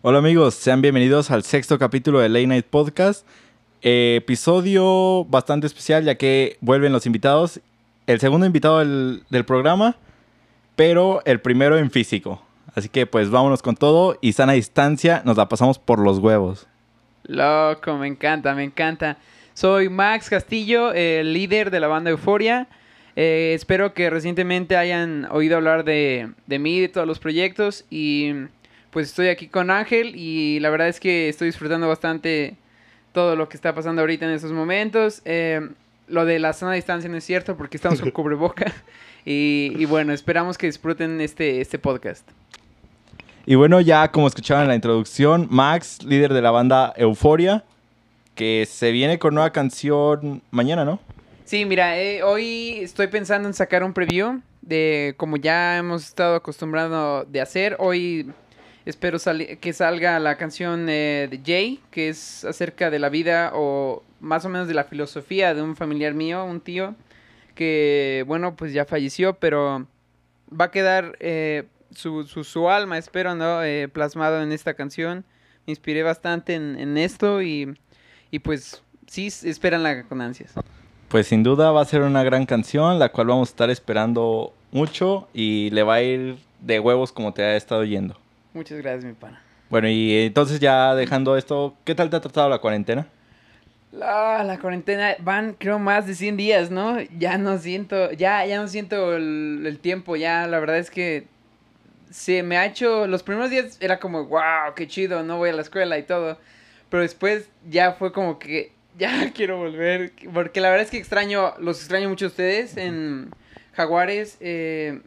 Hola amigos, sean bienvenidos al sexto capítulo de Late Night Podcast. Eh, episodio bastante especial ya que vuelven los invitados. El segundo invitado del, del programa, pero el primero en físico. Así que pues vámonos con todo y sana distancia, nos la pasamos por los huevos. Loco, me encanta, me encanta. Soy Max Castillo, el líder de la banda Euforia. Eh, espero que recientemente hayan oído hablar de, de mí, de todos los proyectos. Y pues estoy aquí con Ángel y la verdad es que estoy disfrutando bastante todo lo que está pasando ahorita en estos momentos. Eh, lo de la zona de distancia no es cierto porque estamos con cubreboca. Y, y bueno, esperamos que disfruten este, este podcast. Y bueno, ya como escuchaban en la introducción, Max, líder de la banda Euforia, que se viene con nueva canción mañana, ¿no? Sí, mira, eh, hoy estoy pensando en sacar un preview de como ya hemos estado acostumbrados de hacer. Hoy espero que salga la canción eh, de Jay, que es acerca de la vida o más o menos de la filosofía de un familiar mío, un tío, que bueno, pues ya falleció, pero va a quedar eh, su, su, su alma, espero, ¿no? Eh, plasmado en esta canción. Me inspiré bastante en, en esto y, y pues sí, esperanla con ansias. Pues sin duda va a ser una gran canción, la cual vamos a estar esperando mucho y le va a ir de huevos como te ha estado yendo. Muchas gracias, mi pana. Bueno, y entonces ya dejando esto, ¿qué tal te ha tratado la cuarentena? La, la cuarentena van creo más de 100 días, ¿no? Ya no siento, ya, ya no siento el, el tiempo, ya la verdad es que se me ha hecho, los primeros días era como, wow, qué chido, no voy a la escuela y todo, pero después ya fue como que ya quiero volver, porque la verdad es que extraño, los extraño mucho a ustedes en Jaguares, eh,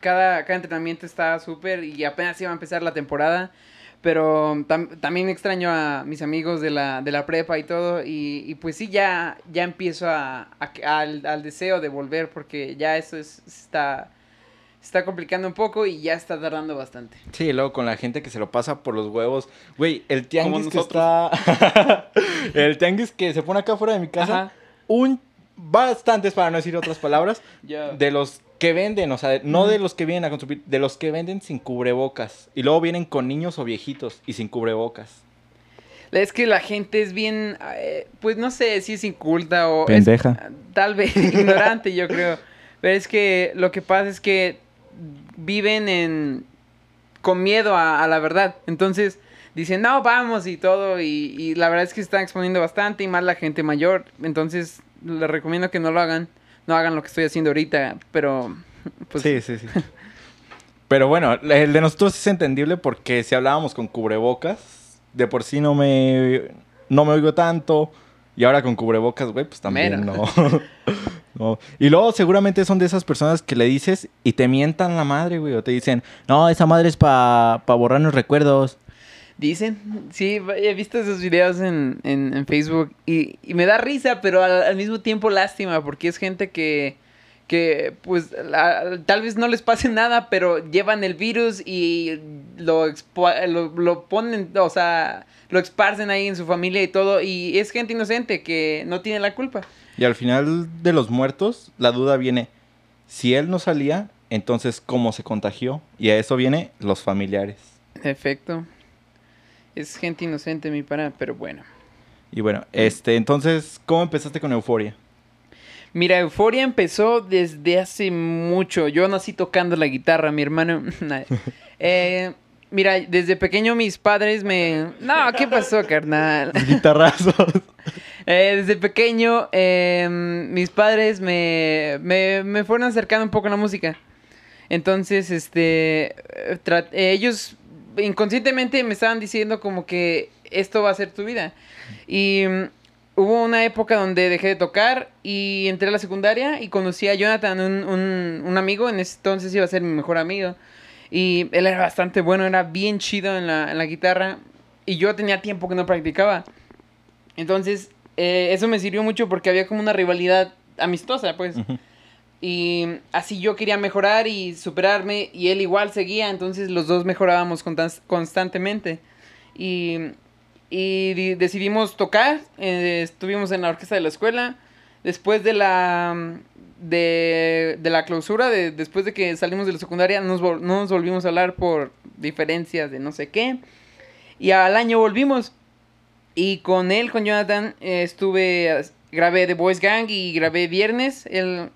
cada, cada entrenamiento está súper y apenas iba a empezar la temporada. Pero tam también extraño a mis amigos de la, de la prepa y todo. Y, y pues sí, ya, ya empiezo a, a- al, al deseo de volver porque ya eso es, está, está complicando un poco y ya está tardando bastante. Sí, luego con la gente que se lo pasa por los huevos. Güey, el tianguis que nosotros. está... el tianguis que se pone acá fuera de mi casa. Ajá. Un... Bastantes, para no decir otras palabras, de los que venden, o sea, no de los que vienen a consumir, de los que venden sin cubrebocas. Y luego vienen con niños o viejitos y sin cubrebocas. Es que la gente es bien, eh, pues no sé si es inculta o... es- Pendeja. tal vez ignorante, yo creo. Pero es que lo que pasa es que viven en con miedo a, a la verdad. Entonces dicen, no, vamos y todo. Y, y la verdad es que se están exponiendo bastante y más la gente mayor. Entonces les recomiendo que no lo hagan. No hagan lo que estoy haciendo ahorita. Pero, pues... sí, sí, sí. Pero bueno, el de nosotros es entendible porque si hablábamos con cubrebocas, de por sí no me, no me oigo tanto. Y ahora con cubrebocas, güey, pues también no. No. Y luego seguramente son de esas personas que le dices y te mientan la madre, güey. O te dicen, no, esa madre es para pa borrar los recuerdos. Dicen, sí, he visto esos videos en, en, en Facebook y, y me da risa, pero al, al mismo tiempo lástima, porque es gente que, que pues, la- tal vez no les pase nada, pero llevan el virus y lo, expo- lo, lo ponen, o sea, lo esparcen ahí en su familia y todo, y es gente inocente que no tiene la culpa. Y al final de los muertos, la duda viene, si él no salía, entonces ¿cómo se contagió? Y a eso viene los familiares. Efecto, es gente inocente, mi pana, pero bueno. Y bueno, este, entonces, ¿cómo empezaste con Euforia? Mira, Euforia empezó desde hace mucho. Yo nací tocando la guitarra, mi hermano. Eh, mira, desde pequeño mis padres me. No, ¿qué pasó, carnal? Guitarrazos. Eh, desde pequeño, eh, mis padres me, me, me fueron acercando un poco a la música. Entonces, este, eh, ellos inconscientemente me estaban diciendo como que esto va a ser tu vida. Y mm, hubo una época donde dejé de tocar y entré a la secundaria y conocí a Jonathan, un, un, un amigo, en ese entonces iba a ser mi mejor amigo. Y él era bastante bueno, era bien chido en la, en la guitarra y yo tenía tiempo que no practicaba. Entonces, eh, eso me sirvió mucho porque había como una rivalidad amistosa, pues. Y así yo quería mejorar y superarme y él igual seguía, entonces los dos mejorábamos constan- constantemente. Y, y di- decidimos tocar, eh, estuvimos en la orquesta de la escuela. Después de la, de, de la clausura, de, después de que salimos de la secundaria, nos no nos volvimos a hablar por diferencias de no sé qué. Y al año volvimos. Y con él, con Jonathan, eh, estuve, grabé The Boys Gang y grabé Viernes. Él,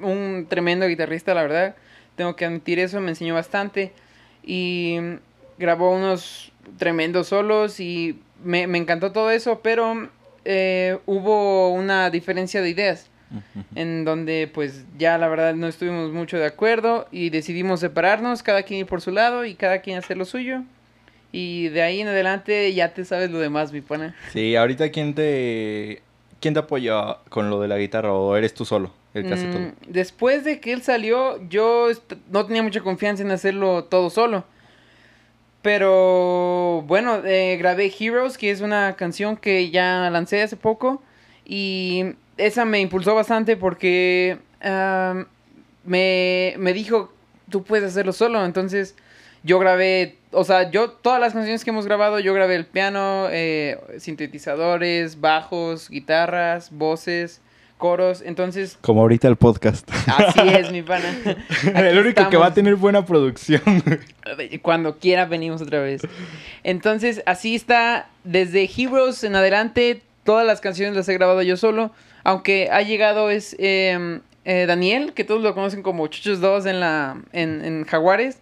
un tremendo guitarrista, la verdad. Tengo que admitir eso, me enseñó bastante. Y grabó unos tremendos solos y me, encantó todo eso, pero eh, hubo una diferencia de ideas en donde pues ya la verdad no estuvimos mucho de acuerdo y decidimos separarnos, cada quien ir por su lado y cada quien hacer lo suyo. Y de ahí en adelante ya te sabes lo demás, mi pana. Sí, ahorita quién te quién te apoya con lo de la guitarra o eres tú solo, Mm, después de que él salió, yo no tenía mucha confianza en hacerlo todo solo. Pero bueno, eh, grabé Heroes, que es una canción que ya lancé hace poco. Y esa me impulsó bastante porque me, me dijo, tú puedes hacerlo solo. Entonces yo grabé, o sea, yo todas las canciones que hemos grabado, yo grabé el piano, eh, sintetizadores, bajos, guitarras, voces, coros, entonces... Como ahorita el podcast. Así es, mi pana. el único que va a tener buena producción. Cuando quiera venimos otra vez. Entonces, así está, desde Heroes en adelante, todas las canciones las he grabado yo solo. Aunque ha llegado es em, eh, Daniel, que todos lo conocen como Chuchos 2 en, la, en, Jaguares.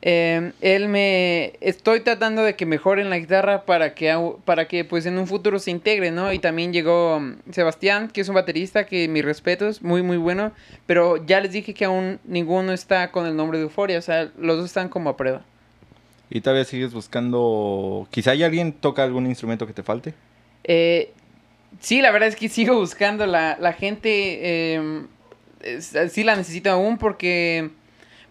Em, él me estoy tratando de que mejoren la guitarra para que para que pues en un futuro se integre, ¿no? Y también llegó um, Sebastián, que es un baterista que mis respetos, muy muy bueno, pero ya les dije que aún ninguno está con el nombre de Euforia, o sea, los dos están como a prueba. ¿Y todavía sigues buscando quizá hay alguien toca algún instrumento que te falte? Eh, Sí, la verdad es que sigo buscando la, la gente. Eh, sí la necesito aún porque,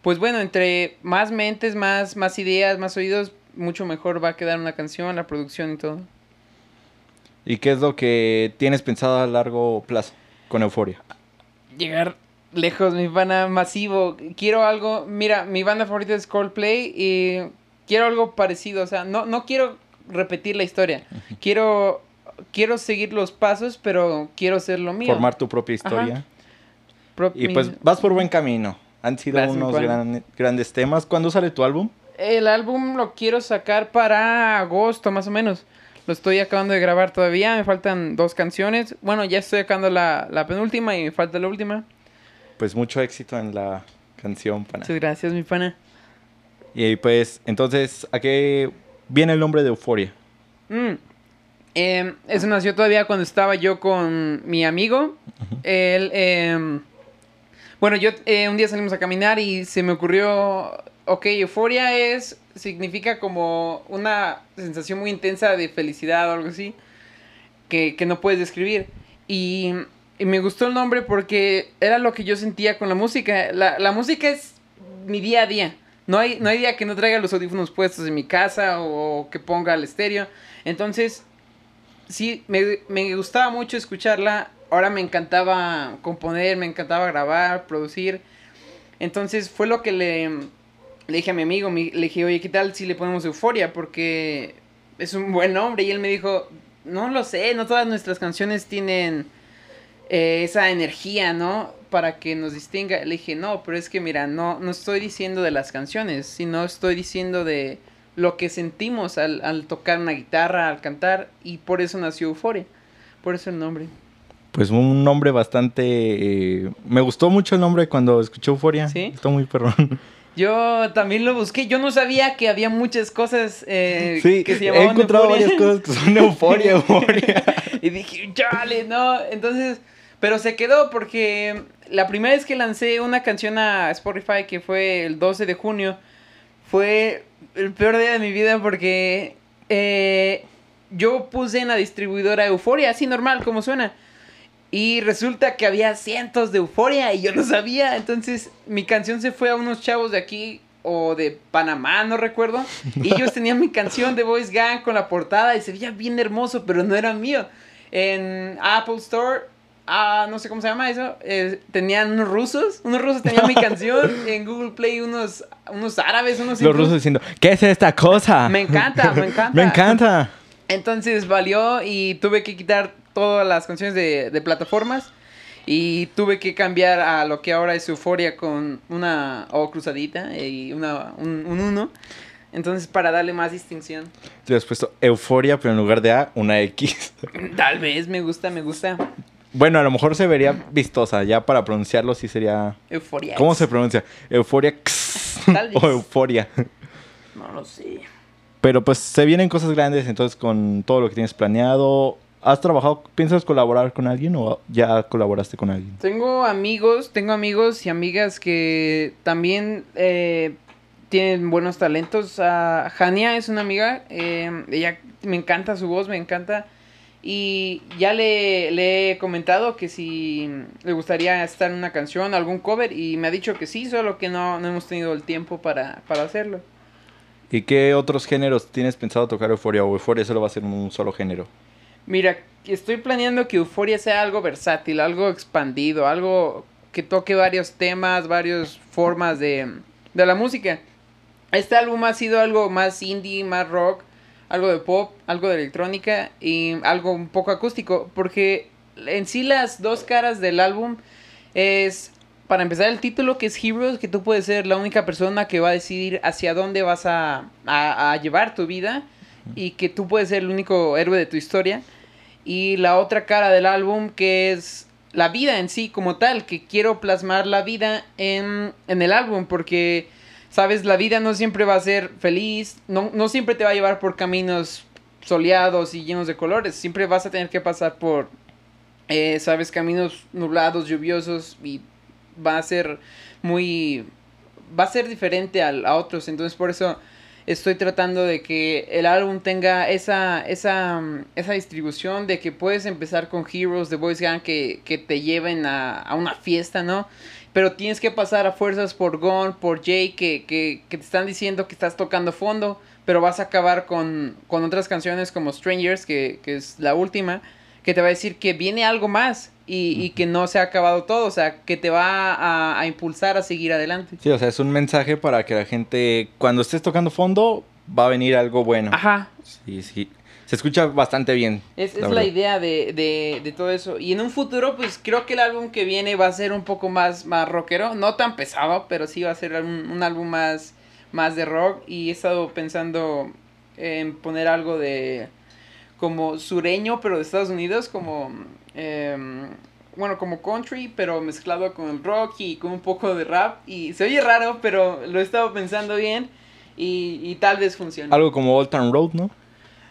pues bueno, entre más mentes, más, más ideas, más oídos, mucho mejor va a quedar una canción, la producción y todo. ¿Y qué es lo que tienes pensado a largo plazo con Euforia? Llegar lejos, mi banda masivo. Quiero algo, mira, mi banda favorita es Coldplay y quiero algo parecido, o sea, no, no quiero repetir la historia. Quiero quiero seguir los pasos, pero quiero ser lo mío. Formar tu propia historia. y pues vas por buen camino. Han sido unos grandes temas. ¿Cuándo sale tu álbum? El álbum lo quiero sacar para agosto, más o menos. Lo estoy acabando de grabar todavía. Me faltan dos canciones. Bueno, ya estoy acabando la, la penúltima y me falta la última. Pues mucho éxito en la canción, pana. Muchas gracias, mi pana. Y pues, entonces, ¿a qué viene el nombre de Euforia? Mm, eh, eso nació todavía cuando estaba yo con mi amigo. Él, em, bueno, yo eh, un día salimos a caminar y se me ocurrió, ok, euforia es, significa como una sensación muy intensa de felicidad o algo así, que, no puedes describir. Y, me gustó el nombre porque era lo que yo sentía con la música. La, música es mi día a día. No hay, no hay día que no traiga los audífonos puestos en mi casa o que ponga el estéreo. Entonces, sí, me, gustaba mucho escucharla. Ahora me encantaba componer, me encantaba grabar, producir. Entonces fue lo que le, dije a mi amigo. le dije, oye, ¿qué tal si le ponemos euforia? Porque es un buen nombre. Y él me dijo, no lo sé, no todas nuestras canciones tienen eh, esa energía, ¿no? Para que nos distinga. Le dije, no, pero es que mira, no, no estoy diciendo de las canciones, sino estoy diciendo de lo que sentimos al, tocar una guitarra, al cantar, y por eso nació Euforia, por eso el nombre. Pues un nombre bastante... Eh, me gustó mucho el nombre cuando escuché Euforia. Sí. Está muy perrón. Yo también lo busqué. Yo no sabía que había muchas cosas eh, que se llamaban. He encontrado varias cosas que son euforia, euforia. y dije, chale, no. Entonces, pero se quedó porque la primera vez que lancé una canción a Spotify, que fue el 12 de junio, fue el peor día de mi vida porque eh, yo puse en la distribuidora Euforia, así normal, como suena. Y resulta que había cientos de Euforia y yo no sabía. Entonces mi canción se fue a unos chavos de aquí o de Panamá, no recuerdo. Y ellos tenían mi canción de Voice Gang con la portada y se veía bien hermoso, pero no era mío. En Apple Store ah, no sé cómo se llama eso, eh, tenían unos rusos, unos rusos tenían mi canción, en Google Play unos, unos árabes, unos... Los rusos diciendo, ¿qué es esta cosa? Me encanta, me encanta. me encanta. Entonces valió y tuve que quitar todas las canciones de, plataformas y tuve que cambiar a lo que ahora es Euforia con una O cruzadita y una, un, un uno. Entonces, para darle más distinción. Te has puesto euforia, pero en lugar de A, una X. Tal vez, me gusta, me gusta. Bueno, a lo mejor se vería vistosa. Ya para pronunciarlo sí sería... Euforia. ¿Cómo se pronuncia? Euforia X Tal vez. o euforia. No lo sé. Pero pues se vienen cosas grandes, entonces con todo lo que tienes planeado, ¿has trabajado, piensas colaborar con alguien o ya colaboraste con alguien? Tengo amigos, tengo amigos y amigas que también eh, tienen buenos talentos. Ah, Jania es una amiga, eh, ella me encanta su voz, me encanta. Y ya le, le he comentado que si le gustaría estar en una canción, algún cover, y me ha dicho que sí, solo que no, no hemos tenido el tiempo para, para hacerlo. ¿Y qué otros géneros tienes pensado tocar euforia o euforia solo va a ser un solo género? Mira, estoy planeando que Euforia sea algo versátil, algo expandido, algo que toque varios temas, varias formas de, de la música. Este álbum ha sido algo más indie, más rock, algo de pop, algo de electrónica y algo un poco acústico, porque en sí las dos caras del álbum es, para empezar, el título que es Heroes, que tú puedes ser la única persona que va a decidir hacia dónde vas a, a, a llevar tu vida y que tú puedes ser el único héroe de tu historia. Y la otra cara del álbum que es la vida en sí como tal, que quiero plasmar la vida en, en el álbum porque, sabes, la vida no siempre va a ser feliz, no, no siempre te va a llevar por caminos soleados y llenos de colores, siempre vas a tener que pasar por, eh, sabes, caminos nublados, lluviosos y va a ser muy, va a ser diferente al- a otros, entonces por eso estoy tratando de que el álbum tenga esa, esa, mm, esa distribución de que puedes empezar con Heroes de Boys Gang que, que te lleven a, a una fiesta, ¿no? Pero tienes que pasar a fuerzas por Gon, por Jay, que, que, que te están diciendo que estás tocando fondo, pero vas a acabar con, con otras canciones como Strangers, que, que es la última, que te va a decir que viene algo más y, y que no se ha acabado todo, o sea, que te va a, a impulsar a seguir adelante. Sí, o sea, es un mensaje para que la gente, cuando estés tocando fondo, va a venir algo bueno. Ajá, Sí, sí. Se escucha bastante bien. Es, es la la, verdad. idea de, de, de todo eso. Y en un futuro, pues creo que el álbum que viene va a ser un poco más, más rockero. No tan pesado, pero sí va a ser un, un álbum más, más de rock. Y he estado pensando en poner algo de como sureño, pero de Estados Unidos, como... em, bueno, como country, pero mezclado con el rock y con un poco de rap. Y se oye raro, pero lo he estado pensando bien. Y, y tal vez funcione. Algo como Old Town Road, ¿no?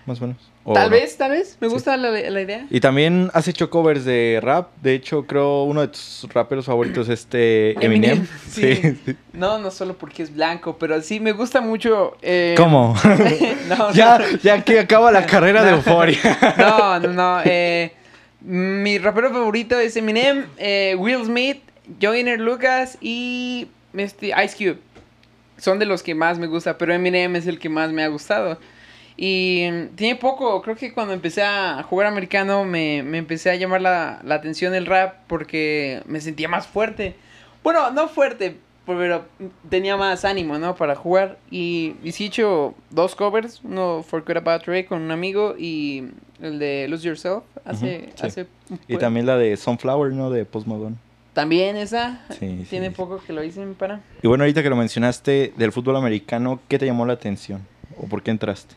Más o menos. ¿O Tal no? vez, tal vez. Me Sí. gusta la, la idea. Y también has hecho covers de rap. De hecho, creo uno de tus raperos favoritos es este Eminem. Eminem, sí. Sí. sí. No, no solo porque es blanco, pero sí me gusta mucho. eh, ¿Cómo? no, ya, ya que acaba la carrera de euforia. no, no, no. eh, mi rapero favorito es Eminem, eh, Will Smith, Joyner Lucas y este, Ice Cube. Son de los que más me gusta, pero Eminem es el que más me ha gustado. Y mm, tiene poco, creo que cuando empecé a jugar americano me, me empecé a llamar la, la atención el rap porque me sentía más fuerte. Bueno, no fuerte, pero tenía más ánimo, ¿no? Para jugar. Y, y sí he hecho dos covers, uno Forget About Ray con un amigo y el de Lose Yourself hace... Sí. hace Y también la de Sunflower, ¿no? De Post Malone. También esa. Sí, Tiene sí. poco que lo hice, mi pana. Y bueno, ahorita que lo mencionaste del fútbol americano, ¿qué te llamó la atención? ¿O por qué entraste?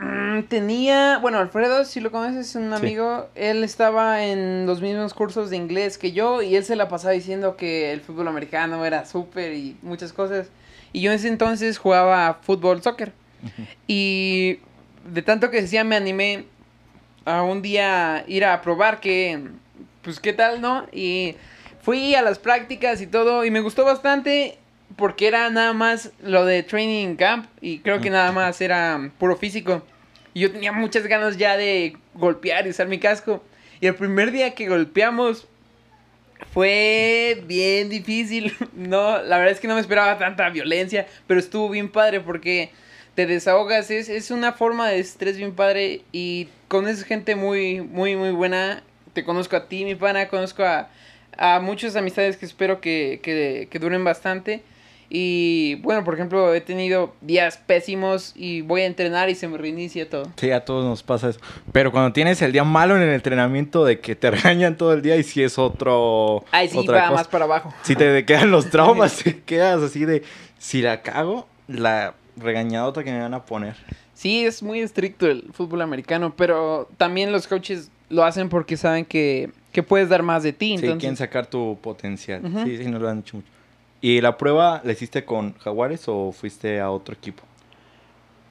Mm, tenía, bueno, Alfredo, si lo conoces, es un Sí. amigo. Él estaba en los mismos cursos de inglés que yo y él se la pasaba diciendo que el fútbol americano era súper y muchas cosas. Y yo en ese entonces jugaba fútbol, soccer. Y de tanto que decía, me animé a un día ir a probar que, pues, qué tal, ¿no? Y fui a las prácticas y todo y me gustó bastante porque era nada más lo de training camp y creo que nada más era puro físico. Y yo tenía muchas ganas ya de golpear y usar mi casco. Y el primer día que golpeamos fue bien difícil. No, la verdad es que no me esperaba tanta violencia, pero estuvo bien padre porque te desahogas. Es, es una forma de estrés bien padre y conoces gente muy, muy, muy buena. Te conozco a ti, mi pana, conozco a, a muchas amistades que espero que, que, que duren bastante. Y bueno, por ejemplo, he tenido días pésimos y voy a entrenar y se me reinicia todo. Sí, a todos nos pasa eso. Pero cuando tienes el día malo en el entrenamiento de que te regañan todo el día y si es otro... Ay, sí, otra va cosa. más para abajo. Si te quedan los traumas, te quedas así de... Si la cago, la... regañadota que me van a poner. Sí, es muy estricto el fútbol americano, pero también los coaches lo hacen porque saben que, que puedes dar más de ti. Sí, Entonces, quieren sacar tu potencial. Sí, sí, nos lo han dicho mucho. ¿Y la prueba la hiciste con Jaguares o fuiste a otro equipo?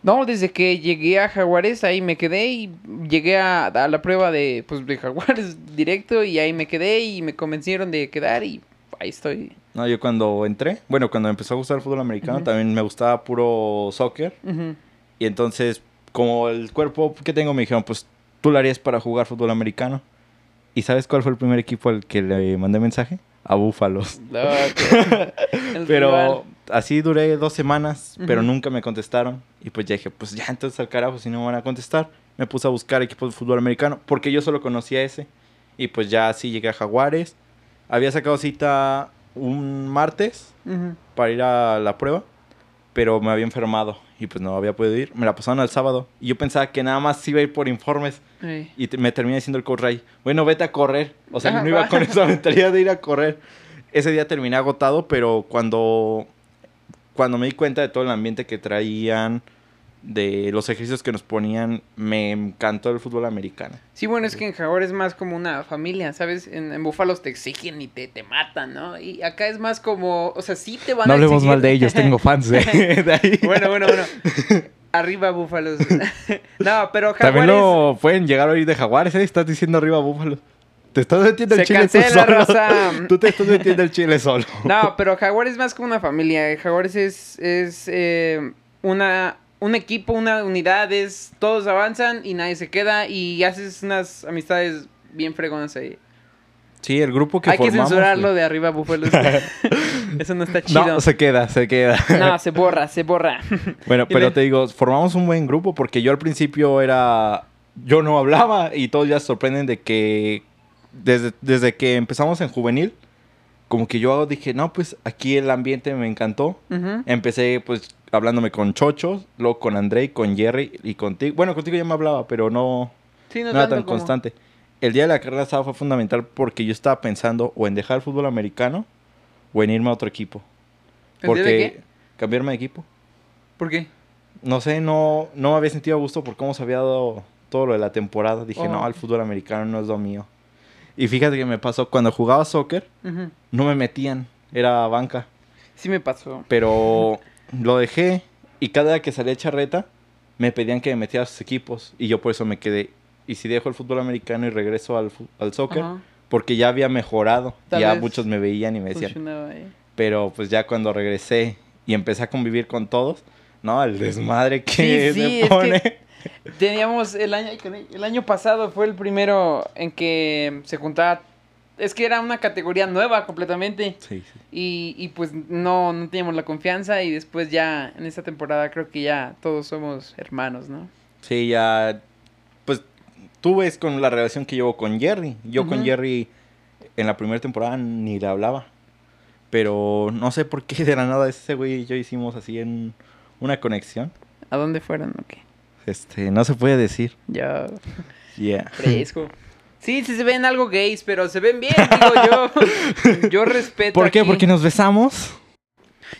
No, desde que llegué a Jaguares ahí me quedé y llegué a, a la prueba de, pues, de Jaguares directo y ahí me quedé y me convencieron de quedar y ahí estoy. No, yo cuando entré, bueno, cuando empezó a gustar el fútbol americano, también me gustaba puro soccer. Y entonces, como el cuerpo que tengo, me dijeron, pues tú lo harías para jugar fútbol americano. ¿Y sabes cuál fue el primer equipo al que le mandé mensaje? A Búfalos. No, el Pero rival. así duré dos semanas, pero nunca me contestaron. Y pues ya dije, pues ya entonces al carajo, si no me van a contestar. Me puse a buscar equipos de fútbol americano, porque yo solo conocía ese. Y pues ya así llegué a Jaguares. Había sacado cita un martes para ir a la prueba, pero me había enfermado y pues no había podido ir. Me la pasaron al sábado y yo pensaba que nada más iba a ir por informes y te- me terminé diciendo el coach Ray, bueno, vete a correr. O sea, no iba con esa mentalidad de ir a correr. Ese día terminé agotado, pero cuando, cuando me di cuenta de todo el ambiente que traían, de los ejercicios que nos ponían, me encantó el fútbol americano. Sí, bueno, es que en Jaguares es más como una familia, ¿sabes? En, en Búfalos te exigen y te, te matan, ¿no? Y acá es más como, o sea, sí te van No a hablemos exigir. mal de ellos, tengo fans de, de ahí. bueno, bueno, bueno. Arriba Búfalos. no, pero Jaguares... También lo pueden llegar a oír de Jaguares, ¿eh? Estás diciendo arriba Búfalo. Te estás metiendo el Se chile tú solo. Tú te estás metiendo el chile solo. No, pero Jaguares es más como una familia. Jaguares es, es eh, una, un equipo, una unidad. Es, todos avanzan y nadie se queda. Y haces unas amistades bien fregonas ahí. Sí, el grupo que Hay que censurarlo güey. de arriba, Búfalos. Eso no está chido. No, se queda, se queda. No, se borra, se borra. Bueno, pero te digo, formamos un buen grupo porque yo al principio era... Yo no hablaba y todos ya se sorprenden de que desde, desde que empezamos en juvenil, como que yo dije, no, pues aquí el ambiente me encantó. Empecé pues hablándome con Chocho, luego con Andrei, con Jerry y contigo. Bueno, contigo ya me hablaba, pero no, Sí, no, no, era tan como- constante. El día de la carrera asada fue fundamental porque yo estaba pensando o en dejar el fútbol americano o en irme a otro equipo. ¿El día de Porque qué? cambiarme de equipo. ¿Por qué? No sé, no, no me había sentido a gusto por cómo se había dado todo lo de la temporada. Dije, Oh. no, el fútbol americano no es lo mío. Y fíjate que me pasó, cuando jugaba soccer, Ujú. no me metían, era banca. Sí me pasó. Pero lo dejé y cada vez que salía charreta, me pedían que me metiera a sus equipos. Y yo por eso me quedé. Y si dejo el fútbol americano y regreso al, al soccer, porque ya había mejorado. Tal ya muchos me veían y me decían. Ahí. Pero pues ya cuando regresé y empecé a convivir con todos, no, el desmadre que Sí, sí, es pone. que- Teníamos el año, el año pasado fue el primero en que se juntaba. Es que era una categoría nueva completamente. Sí, sí. Y, y pues no, no teníamos la confianza. Y después ya en esta temporada creo que ya todos somos hermanos, ¿no? Sí, ya. Pues tú ves con la relación que llevo con Jerry. Yo con. Jerry en la primera temporada ni le hablaba. Pero no sé por qué de la nada ese güey y yo hicimos así en una conexión. ¿A dónde fueron o qué? Este, no se puede decir. Ya, Yeah. fresco. Sí, sí se ven algo gays, pero se ven bien, digo yo. Yo respeto. ¿Por qué? aquí. Porque nos besamos.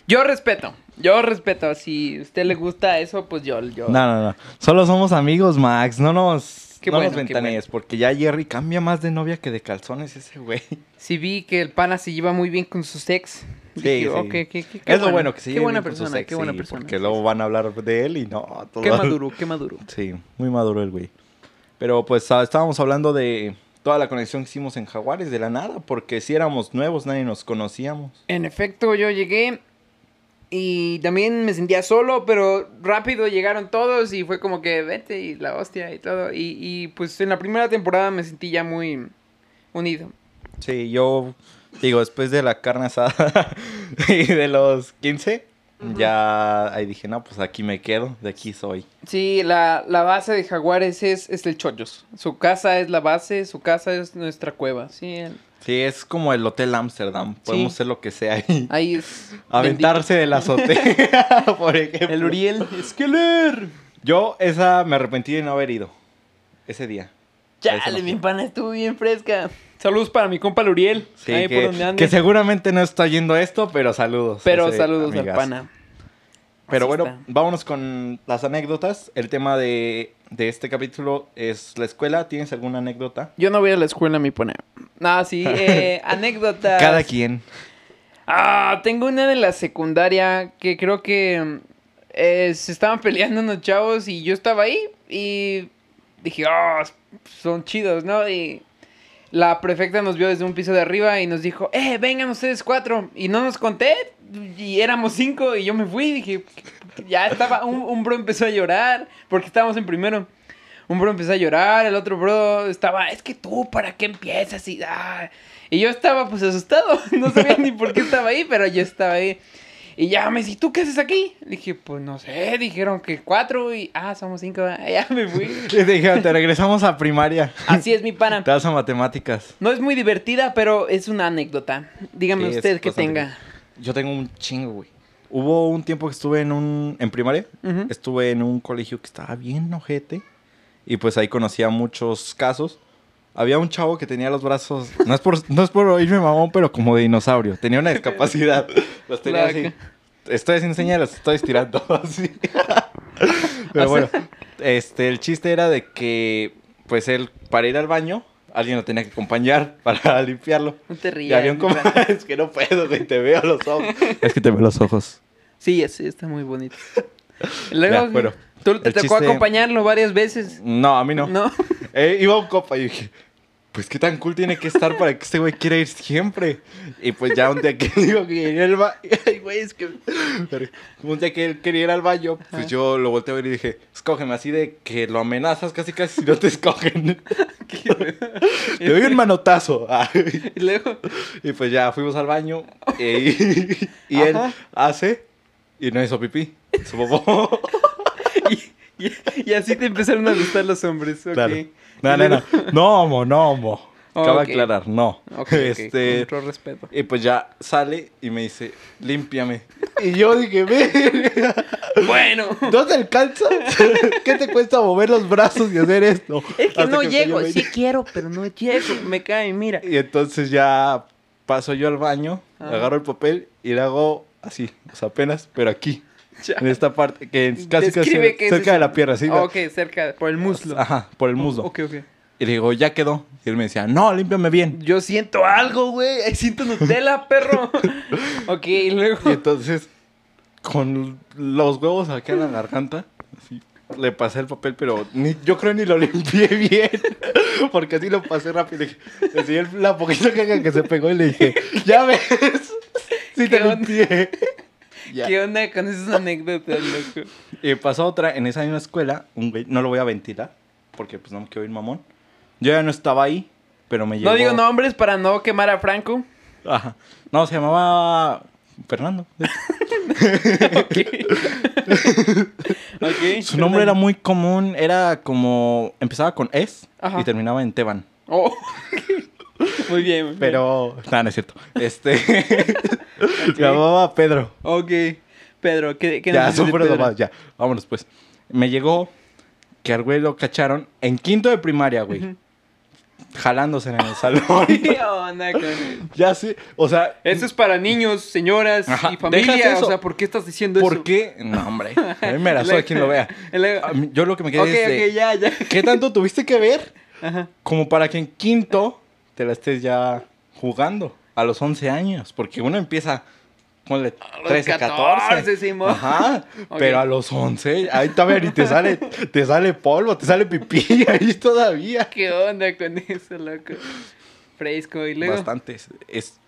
Yo respeto. Yo respeto. Si a usted le gusta eso, pues yo. yo... No, no, no. Solo somos amigos, Max. No nos, Qué no bueno, nos ventanees, porque ya Jerry cambia más de novia que de calzones ese güey. Sí vi que el pana se lleva muy bien con sus ex. Sí, sí. ok, qué- qué- qué es lo bueno, bueno que se Qué buena persona, ex, qué buena sí, persona. Porque sí, luego sí. van a hablar de él y no. todo- Qué maduro, qué maduro. Sí, muy maduro el güey. Pero pues ah, estábamos hablando de toda la conexión que hicimos en Jaguares de la nada, porque si éramos nuevos, nadie nos conocíamos. En efecto, yo llegué y también me sentía solo, pero rápido llegaron todos y fue como que vete y la hostia y todo. Y, y pues en la primera temporada me sentí ya muy unido. Sí, yo digo, después de la carne asada y de los 15, ya ahí dije, no, pues aquí me quedo, de aquí soy. Sí, la, la base de Jaguares es, es el Chollos. Su casa es la base, su casa es nuestra cueva. Sí, el- Sí, es como el Hotel Amsterdam, podemos Sí. hacer lo que sea ahí. ahí es. Aventarse de la azotea, por ejemplo. bendito. El Uriel Esqueler. Yo esa me arrepentí de no haber ido ese día. Chale, mi pana estuvo bien fresca. Saludos para mi compa el Uriel. Sí, ahí que, por donde ande. que seguramente no está yendo esto, pero saludos. Pero saludos al amigazo. pana. Pero Así bueno, está. vámonos con las anécdotas. El tema de, de este capítulo es la escuela. ¿Tienes alguna anécdota? Yo no voy a la escuela, mi pone. No, sí, eh, anécdotas. Cada quien. Ah, tengo una de la secundaria que creo que eh, se estaban peleando unos chavos y yo estaba ahí y dije, oh, son chidos, ¿no? Y la prefecta nos vio desde un piso de arriba y nos dijo, eh, vengan ustedes cuatro. Y no nos conté y éramos cinco y yo me fui y dije, ya estaba, un, un bro empezó a llorar porque estábamos en primero. Un bro empezó a llorar, el otro bro estaba, es que tú, ¿para qué empiezas? Y, ah". y yo estaba pues asustado, no sabía ni por qué estaba ahí, pero yo estaba ahí. Y ya me dice, ¿tú qué haces aquí? Dije, pues no sé, dijeron que cuatro y, ah, somos cinco, ah, ya me fui. Te dije, te regresamos a primaria. Así es mi pana. Te vas a matemáticas. No es muy divertida, pero es una anécdota. Dígame Sí, usted que tenga. Yo tengo un chingo, güey. Hubo un tiempo que estuve en un... En primaria. Estuve en un colegio que estaba bien ojete. Y pues ahí conocía muchos casos. Había un chavo que tenía los brazos... No es por, no es por oírme mamón, pero como de dinosaurio. Tenía una discapacidad. Los tenía así. Estoy haciendo señas, los estoy estirando así. Pero bueno, este, el chiste era de que, pues él, para ir al baño, alguien lo tenía que acompañar para limpiarlo. No te Y rías. había un pana. es que no puedo, güey, te veo los ojos. Es que te veo los ojos. Sí, sí, está muy bonito. Luego, Ya, bueno, tú te tocó chiste- acompañarlo varias veces. No, a mí no. ¿No? Eh, iba un copa y dije, pues qué tan cool tiene que estar para que este güey quiera ir siempre. Y pues ya un día que digo que al baño, ay güey, es que... Un día que él quería ir al baño, pues Ajá. yo lo volteé a ver y dije, escógeme así de que lo amenazas casi casi si no te escogen. Te doy un manotazo. Y luego, Y pues ya fuimos al baño eh, y, y él hace y no hizo pipí. Su. y, así te empezaron a gustar los hombres. ok. Claro. Y No, no, no. No, homo, no, homo. Acaba Ok. de aclarar, no. Ok, ok, Este, con todo respeto. y pues ya sale y me dice, límpiame. Y yo dije, ve, Bueno, ¿no te alcanza? ¿Qué te cuesta mover los brazos y hacer esto? es que Hasta no llego. Sí quiero, pero no llego. Me cae, mira. Y entonces ya paso yo al baño, Ah. agarro el papel y le hago así, o sea, apenas, pero aquí. En esta parte, que es casi, casi es cerca de la pierna, ¿sí? Ah, ok, cerca, por el muslo. Ajá, por el muslo. Ok, ok. Y le digo, ya quedó. Y él me decía, no, límpiame bien. Yo siento algo, güey. Ahí Siento Nutella, perro. ok, y luego. Y entonces, con los huevos aquí en la garganta, así, le pasé el papel, pero ni, yo creo ni lo limpié bien. Porque así lo pasé rápido. Le dije, le enseñé la poquita caga que se pegó y le dije, ya ves, sí te limpié. Ya. ¿Qué onda con esas anécdotas, loco? Y pasó otra en esa misma escuela, un güey, no lo voy a ventilar, porque pues no me quiero ir mamón. Yo ya no estaba ahí, pero me llegó... No digo nombres para no quemar a Franco. Ajá. No, se llamaba Fernando. Ok. Ok, Su nombre era muy común, era como... Empezaba con S Ajá. y terminaba en Teban. Oh. Muy bien. muy bien. Pero... No, no es cierto. Este... Se llamaba Pedro. Ok. Pedro, ¿qué, qué Ya, son mamadas, ya. Vámonos pues. Me llegó que al güey lo cacharon en quinto de primaria, güey. Jalándose en el salón. ¿Qué onda con eso? ya sí. O sea... Eso es para niños, señoras Ajá, y familia. O sea, ¿por qué estás diciendo ¿Por eso? qué? No, hombre. A mí me la suda quien lo vea. A Yo lo que me quedé Ok, es de, ok, ya, ya. ¿Qué tanto tuviste que ver Ajá. como para que en quinto te la estés ya jugando a los 11 años? Porque uno empieza, ponle los 13, 14. 14, Simón. Ajá, pero a los 11, ahí también y te sale, te sale polvo, te sale pipí ahí todavía. ¿Qué onda con eso, loco? Fresco. Y luego... Bastantes. Es,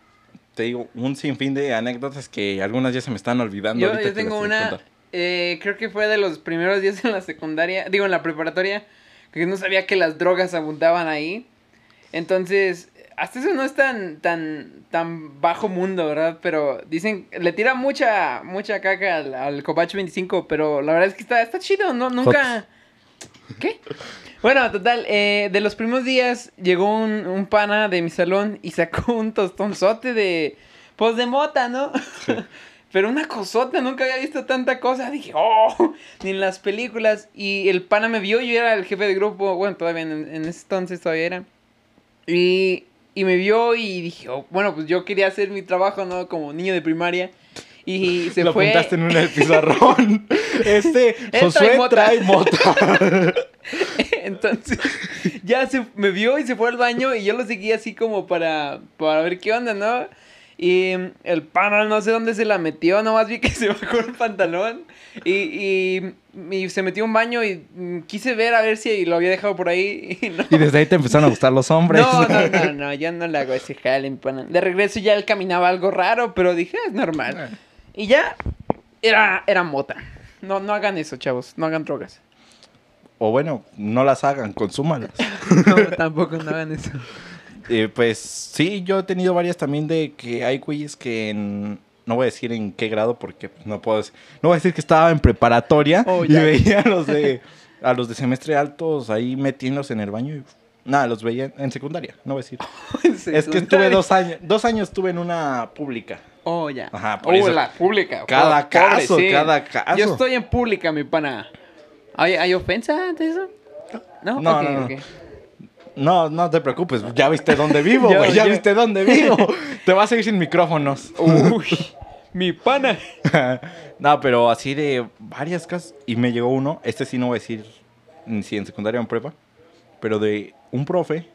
te digo, un sinfín de anécdotas que algunas ya se me están olvidando. Yo, ahorita tengo una, eh, creo que fue de los primeros días en la secundaria, digo en la preparatoria, que no sabía que las drogas abundaban ahí. Entonces, hasta eso no es tan, tan, tan bajo mundo, ¿verdad? Pero dicen, le tira mucha, mucha caca al, al Copach 25, pero la verdad es que está, está chido, no, nunca... ¿Qué? Bueno, total, eh, de los primeros días llegó un, un pana de mi salón y sacó un tostonzote de, pues de mota, ¿no? Pero una cosota, nunca había visto tanta cosa. Dije, oh, ni en las películas. Y el pana me vio, yo era el jefe de grupo, bueno, todavía en, en ese entonces todavía era. Y, y me vio y dije, oh, bueno, pues yo quería hacer mi trabajo, ¿no? Como niño de primaria. Y se Lo fue. apuntaste en un pizarrón. Este, Josué trae mota. Entonces, ya se me vio y se fue al baño y yo lo seguí así como para, para ver qué onda, ¿no? Y el pana no sé dónde se la metió, nomás vi que se bajó el pantalón y, y, y se metió a un baño y quise ver a ver si lo había dejado por ahí y no. Y desde ahí te empezaron a gustar los hombres. No, no, no, no, yo no le hago ese jale, mi pana. De regreso ya él caminaba algo raro, pero dije, "Ah, es normal. Y ya era, era mota. No, no hagan eso, chavos, no hagan drogas. O bueno, no las hagan, consúmalas. No, tampoco no hagan eso. Eh, pues sí, yo he tenido varias también de que hay güeyes que en- no voy a decir en qué grado porque no puedo decir, no voy a decir que estaba en preparatoria Oh, y veía a los de a los de semestre altos ahí metiéndose en el baño y nada, los veía en secundaria, no voy a decir. Es que estuve dos años, dos años estuve en una pública. Oh, ya. Ajá, por oh, eso- la pública. Cada Pobre, caso, cada caso. Yo estoy en pública, mi pana. ¿Hay, hay ofensa ante eso? No, No, no. No, no te preocupes, ya viste dónde vivo, güey, ya viste dónde vivo. te vas a ir sin micrófonos. Uy, mi pana. no, pero así de varias casas. Y me llegó uno, este sí no voy a decir ni si en secundaria o en prepa, pero de un profe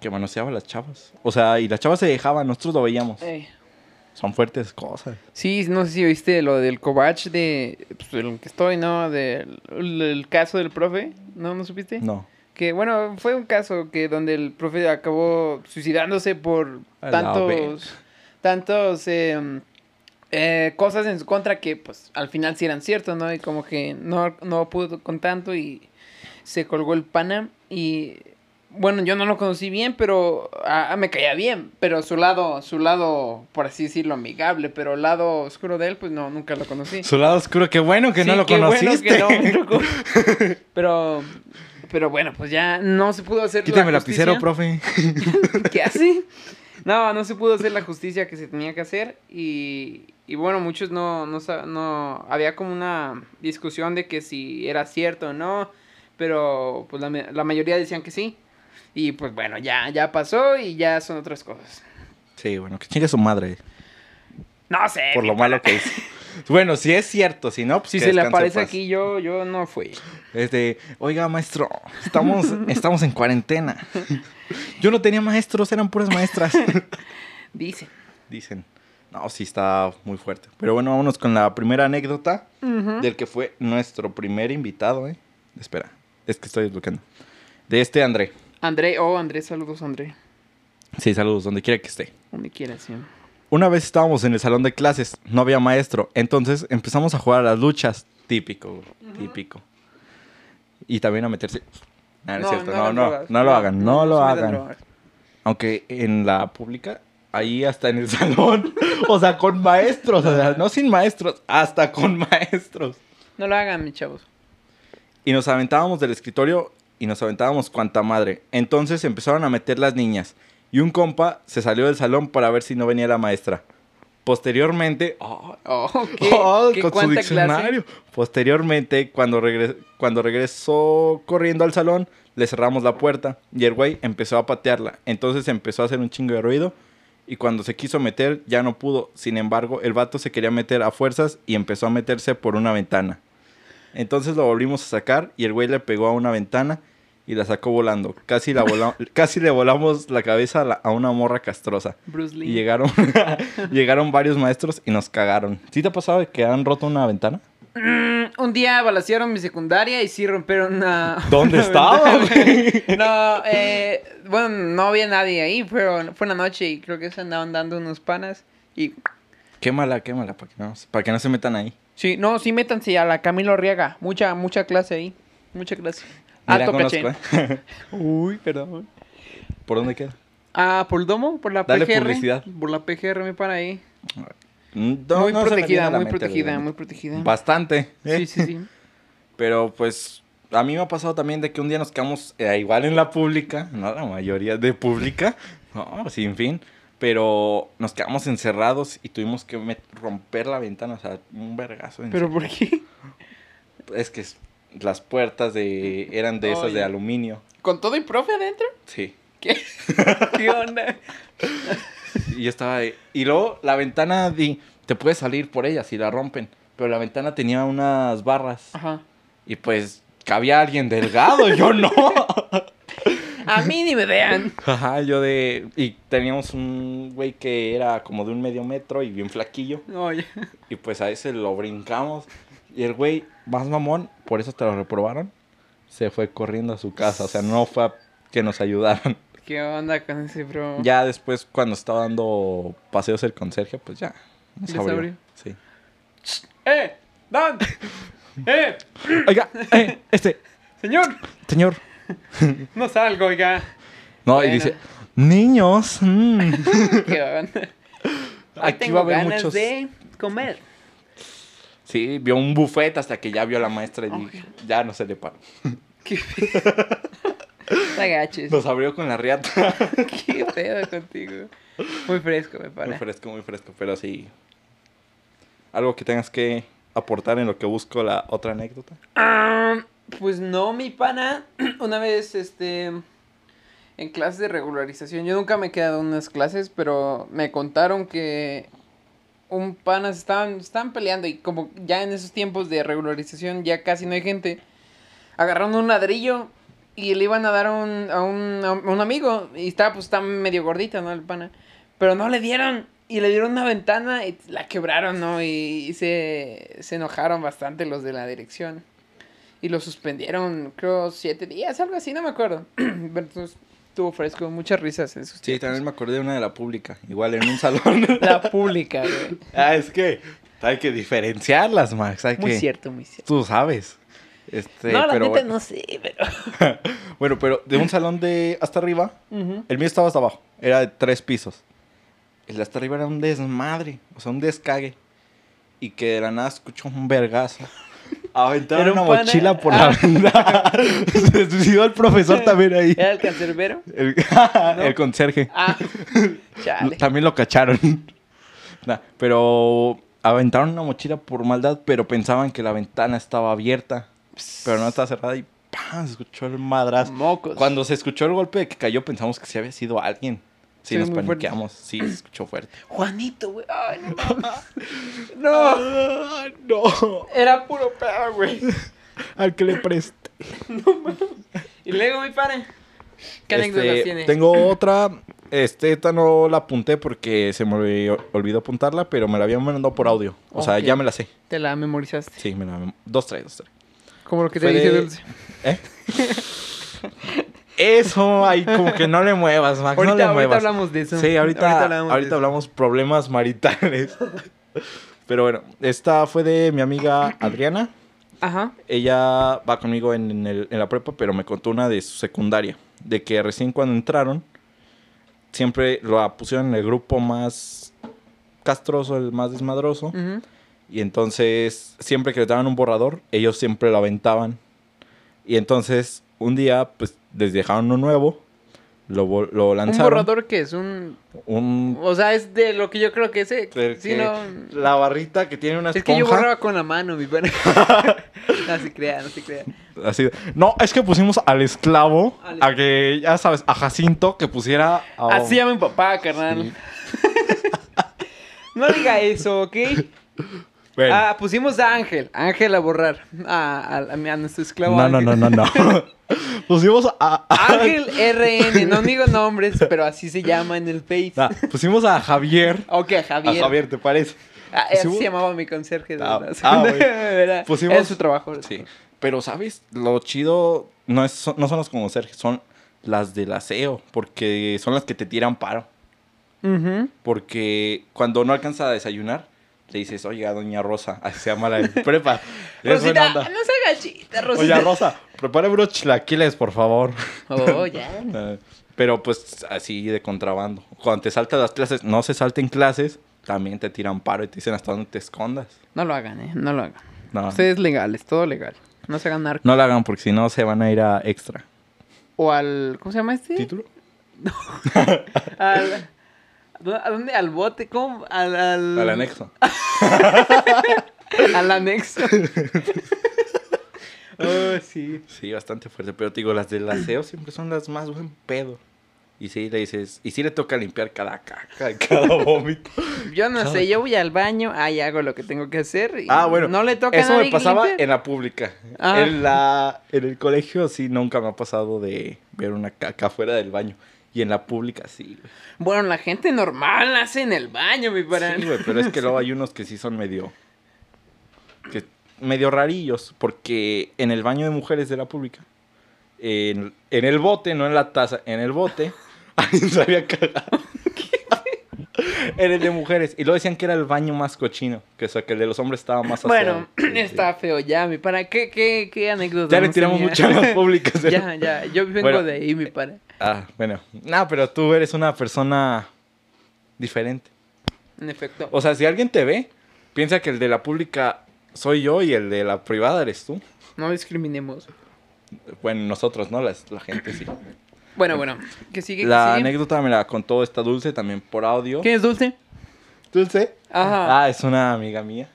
que manoseaba a las chavas. O sea, y las chavas se dejaban, nosotros lo veíamos. Ey. Son fuertes cosas. Sí, no sé si oíste lo del Covach de pues, el que estoy, ¿no? Del el caso del profe. ¿No, no supiste? No. Que bueno, fue un caso que donde el profe acabó suicidándose por A tantos, tantos eh, eh, cosas en su contra que pues al final sí eran ciertos, ¿no? Y como que no, no pudo con tanto y se colgó el pana y bueno, yo no lo conocí bien, pero ah, me caía bien, pero su lado, su lado, por así decirlo, amigable, pero el lado oscuro de él, pues no, nunca lo conocí. Su lado oscuro, qué bueno que no lo qué bueno conociste. que no pero, pero bueno, pues ya no se pudo hacer Quítame el la lapicero, justicia. profe. ¿Qué hace? No, no se pudo hacer la justicia que se tenía que hacer y, y bueno, muchos no, no, no, había como una discusión de que si era cierto o no, pero pues la, la mayoría decían que sí. Y pues bueno, ya, ya pasó y ya son otras cosas. Sí, bueno, que chingue su madre. No sé. Por lo malo que hizo. Bueno, si es cierto, si no, pues Si que se le descanse en aparece paz. aquí, yo, yo no fui. Este, oiga, maestro, estamos, estamos en cuarentena. Yo no tenía maestros, eran puras maestras. Dice. Dicen. No, sí está muy fuerte. Pero bueno, vámonos con la primera anécdota del que fue nuestro primer invitado, ¿eh? Espera, es que estoy desbloqueando. De este André. André, oh, André, saludos, André. Sí, saludos, donde quiera que esté. Donde quieras, sí. Una vez estábamos en el salón de clases, no había maestro, entonces empezamos a jugar a las luchas. Típico, güey, típico. Y también a meterse... No, es cierto, no, no, drogas. no lo hagan, no, lo hagan. Aunque en la pública, ahí hasta en el salón, o sea, con maestros, o sea, no sin maestros, hasta con maestros. No lo hagan, mis chavos. Y nos aventábamos del escritorio y nos aventábamos cuanta madre. Entonces empezaron a meter las niñas. Y un compa se salió del salón para ver si no venía la maestra. Posteriormente, oh, Oh, ¿qué? oh, ¿Qué con su diccionario. Posteriormente, cuando, regre- cuando regresó corriendo al salón, le cerramos la puerta y el güey empezó a patearla. Entonces empezó a hacer un chingo de ruido y cuando se quiso meter ya no pudo. Sin embargo, el vato se quería meter a fuerzas y empezó a meterse por una ventana. Entonces lo volvimos a sacar y el güey le pegó a una ventana y la sacó volando. Casi, la vola- casi le volamos la cabeza a, la- a una morra castrosa. Bruce Lee. Y llegaron, llegaron varios maestros y nos cagaron. ¿Sí te ha pasado que han roto una ventana? Mm, un día balacearon mi secundaria y sí rompieron una. ¿Dónde una estaba? No, eh, bueno, no había nadie ahí. Fue, fue una noche y creo que se andaban dando unos panas. Y Quémala, quémala, para que, no, para que no se metan ahí. sí, no, sí, métanse a la Camilo Riega. Mucha, mucha clase ahí. Mucha clase. Alto conozco, caché. ¿eh? Uy, perdón. ¿Por dónde queda? Ah, por el domo, por la Dale PGR. publicidad. Por la PGR, me para ahí. No, muy no protegida, muy protegida, muy protegida. Bastante. ¿eh? Sí, sí, sí. Pero pues a mí me ha pasado también de que un día nos quedamos eh, igual en la pública, no la mayoría de pública, no, sin fin, pero nos quedamos encerrados y tuvimos que romper la ventana, o sea, un vergazo. ¿Pero por qué? Es que es- las puertas de eran de esas Oye. de aluminio. ¿Con todo y profe adentro? Sí. ¿Qué? ¿Qué onda? Y yo estaba ahí. Y luego la ventana di, te puedes salir por ella si la rompen. Pero la ventana tenía unas barras. Ajá. Y pues cabía alguien delgado, yo no. A mí ni me vean. Ajá, yo de... Y teníamos un güey que era como de un medio metro y bien flaquillo. Oye. Y pues a ese lo brincamos. Y el güey, más mamón, por eso te lo reprobaron, se fue corriendo a su casa. O sea, no fue a que nos ayudaran. ¿Qué onda con ese bro? Ya después, cuando estaba dando paseos el conserje, pues ya. nos ¿Les abrió. abrió? Sí. ¡Eh! ¡Dan! ¡Eh! Oiga, eh, este, ¡Señor! señor. No salgo, oiga. No, y Bueno. dice, niños. mm". ¿Qué onda? Hoy Aquí tengo va a haber ganas muchos- de comer. Sí, vio un buffet hasta que ya vio a la maestra y dijo, ya no se le paró. ¿Qué agaches. Nos abrió con la riata. ¿Qué pedo contigo? Muy fresco, me Muy parece. fresco, muy fresco, pero sí. Algo que tengas que aportar en lo que busco la otra anécdota. Ah, pues no, mi pana. Una vez, este. En clases de regularización. Yo nunca me he quedado en unas clases, pero me contaron que un pana se estaban, estaban peleando. Y como ya en esos tiempos de regularización ya casi no hay gente, agarraron un ladrillo y le iban a dar un, a un, a un amigo. Y estaba, pues, medio gordito, ¿no? El pana. Pero no le dieron. Y le dieron una ventana y la quebraron, ¿no? Y, y se, se enojaron bastante los de la dirección. Y lo suspendieron, creo, siete días, algo así, no me acuerdo. Entonces, estuvo fresco, muchas risas en esos Sí, tiempos. también me acordé de una de la pública, igual en un salón. La pública, güey. ah, es que hay que diferenciarlas, Max. Hay Muy que... cierto, muy cierto. Tú sabes. Este, no, la pero neta no sé, pero... Bueno, pero de un salón de hasta arriba, el mío estaba hasta abajo, era de tres pisos. El de hasta arriba era un desmadre, o sea, un descague. Y que de la nada escuchó un vergazo. Aventaron una pana- mochila por Ah. la ventana. Se suicidó el profesor también ahí. ¿Era el cancerbero? El, el conserje. Ah, chale. También lo cacharon. Nah, pero aventaron una mochila por maldad, pero pensaban que la ventana estaba abierta. Pero no estaba cerrada y ¡pam! Se escuchó el madrazo. Mocos. Cuando se escuchó el golpe de que cayó, pensamos que sí había sido alguien. Sí, Sí, nos fuerte. paniqueamos. Sí, se escuchó fuerte. Juanito, güey. Ay, no mames. No, no. era puro pedo, güey. Al que le presté. Y luego, mi padre. ¿Qué Este, anécdotas tiene? Tengo otra. Este, esta no la apunté porque se me olvidó- olvidó apuntarla, pero me la habían mandado por audio. O sea, ya me la sé. Te la memorizaste. Sí, me la Dos, tres, dos, tres. Como lo que te Fue dice de- Dulce. ¿Eh? Eso, ahí como que no le muevas, Max. Ahorita, no le ahorita muevas. hablamos de eso. Sí, ahorita, Ahorita ahorita, hablamos hablamos problemas maritales. Pero bueno, esta fue de mi amiga Adriana. Ajá. Ella va conmigo en, el- en la prepa, pero me contó una de su secundaria. De que recién cuando entraron, siempre la pusieron en el grupo más castroso, el más desmadroso. Y entonces, siempre que les daban un borrador, ellos siempre lo aventaban. Y entonces, un día, pues, les dejaron uno nuevo. Lo, lo ¿Un lanzaron. borrador que es? Un... Un... O sea, es de lo que yo creo que es. eh, Sí, no... La barrita que tiene una Es esponja. que yo borraba con la mano, mi pana. no se crea, no se crea. Así No, es que pusimos al esclavo, Al- a que, ya sabes, a Jacinto, que pusiera... a- Así llama mi papá, carnal. no diga eso, ¿ok? Bueno. Ah, pusimos a Ángel. Ángel a borrar. A, a, a a nuestro esclavo. no, no, Ángel. no, no, no. pusimos a... a- Ángel RN. No digo nombres, pero así se llama en el Face. Nah, pusimos a Javier. Ok, Javier. A Javier, ¿te parece? Ah, así se llamaba mi conserje de Ah, la ah, bueno. Pusimos- era su trabajo. Sí. Pero, ¿sabes? Lo chido no, es, son- no son las como Sergio, son las del aseo, porque son las que te tiran paro. Porque cuando no alcanza a desayunar, le dices, oiga, doña Rosa, así se llama la de prepa. Es Rosita, no se gachita, Rosita. Oye, Rosa, prepara unos chilaquiles, por favor. Oh, ya. Pero pues así de contrabando. Cuando te saltas las clases, no se salten clases, también te tiran paro y te dicen hasta dónde te escondas. No lo hagan, eh. No lo hagan. No, Ustedes legales, todo legal. No se hagan narco. no lo hagan porque si no se van a ir a extra. O al. ¿Cómo se llama este? ¿Título? Al, ¿A dónde? ¿Al bote? ¿Cómo? Al, al... Al anexo. Al anexo. oh, sí. Sí, bastante fuerte. Pero te digo, las del aseo siempre son las más buen pedo. Y sí, le dices, y sí le toca limpiar cada caca, cada vómito. Yo no sé, yo voy al baño, ahí hago lo que tengo que hacer. y Ah, bueno. No le toca Eso me pasaba en la pública. Ah. En, la, en el colegio sí nunca me ha pasado de ver una caca fuera del baño. Y en la pública sí, güey. Bueno, la gente normal hace en el baño, mi para. Sí, güey, pero es que luego hay unos que sí son medio... Que, medio rarillos. Porque en el baño de mujeres de la pública, en, en el bote, no en la taza, en el bote, alguien se había cagado. en el de mujeres. Y luego decían que era el baño más cochino. Que, o sea, que el de los hombres estaba más Bueno, aseado. Está feo ya, mi para. ¿Qué, qué, qué anécdota? Ya le tiramos muchas más públicas. ¿eh? ya, ya, yo vengo Bueno. de ahí, mi para. Ah, bueno. No, pero tú eres una persona diferente. En efecto. O sea, si alguien te ve, piensa que el de la pública soy yo y el de la privada eres tú. No discriminemos. Bueno, nosotros, ¿no? La, la gente sí. Bueno, bueno. ¿Qué sigue? ¿Qué La sigue? anécdota me la contó esta Dulce también por audio. ¿Quién es Dulce? ¿Dulce? Ajá. Ah, es una amiga mía.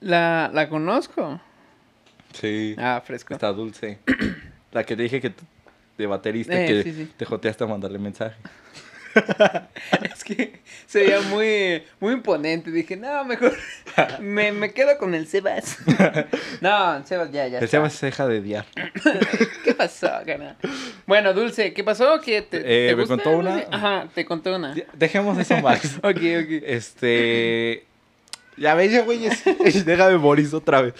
La, la conozco. Sí. Ah, fresco. Está Dulce. La que te dije que t- de baterista Eh, que sí, sí. te joteaste a mandarle mensaje. Es que se veía muy, muy imponente. Dije, no, mejor me, me quedo con el Sebas. No, Sebas ya, ya. El está. Sebas se deja de diar. ¿Qué pasó, gana? Bueno, Dulce, ¿qué pasó? ¿Qué te, Eh, te me gusta, contó una-? Ajá, te contó una. Dejemos eso más. Ok, ok. Este. Ya ves, ya, güey. Déjame morir otra vez.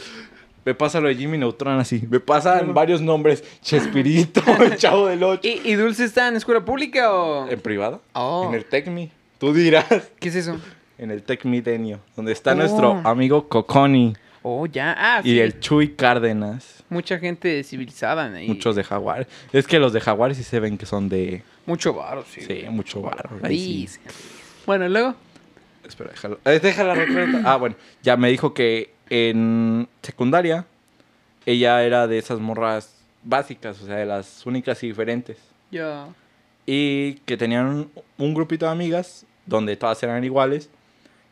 Me pasa lo de Jimmy Neutron así. Me pasan varios nombres. Chespirito, el chavo del 8. ¿Y, y Dulce está en escuela pública o...? ¿En privado? Oh. En el TecMi. Tú dirás. ¿Qué es eso? En el TecMilenio. Donde está Oh. nuestro amigo Coconi. Oh, ya. Ah, Y sí. el Chuy Cárdenas. Mucha gente civilizada ahí. Muchos de Jaguar. Es que los de Jaguar sí se ven que son de. Mucho varo, sí. Sí, mucho barro. Ahí, sí. Bueno, luego... Espera, déjalo. Eh, déjala recuerda. Ah, bueno. Ya me dijo que en secundaria ella era de esas morras básicas, o sea, de las únicas y diferentes. Ya. Y que tenían un, un grupito de amigas donde todas eran iguales.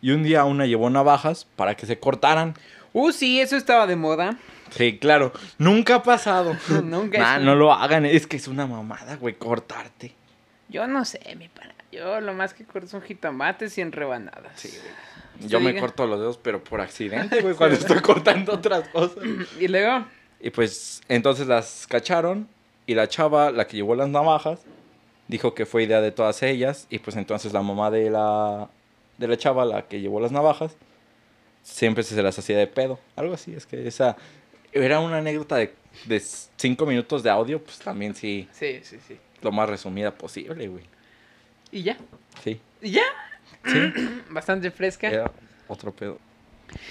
Y un día una llevó navajas para que se cortaran. Uh, sí, eso estaba de moda. Sí, claro. Nunca ha pasado. Nunca Nah, no lo hagan. Es que es una mamada, güey, cortarte. Yo no sé, mi pana. Yo lo más que corto son jitomates y en rebanadas. Sí, güey. Yo me diga. corto los dedos, pero por accidente, güey, cuando estoy cortando otras cosas. Y luego, Y pues entonces las cacharon y la chava, la que llevó las navajas, dijo que fue idea de todas ellas y pues entonces la mamá de la de la chava, la que llevó las navajas, siempre se las hacía de pedo. Algo así, es que esa era una anécdota de, de cinco minutos de audio, pues también sí, sí, sí, sí. lo más resumida posible, güey. Y ya. Sí, Y ya. Sí, Bastante fresca. era otro pedo.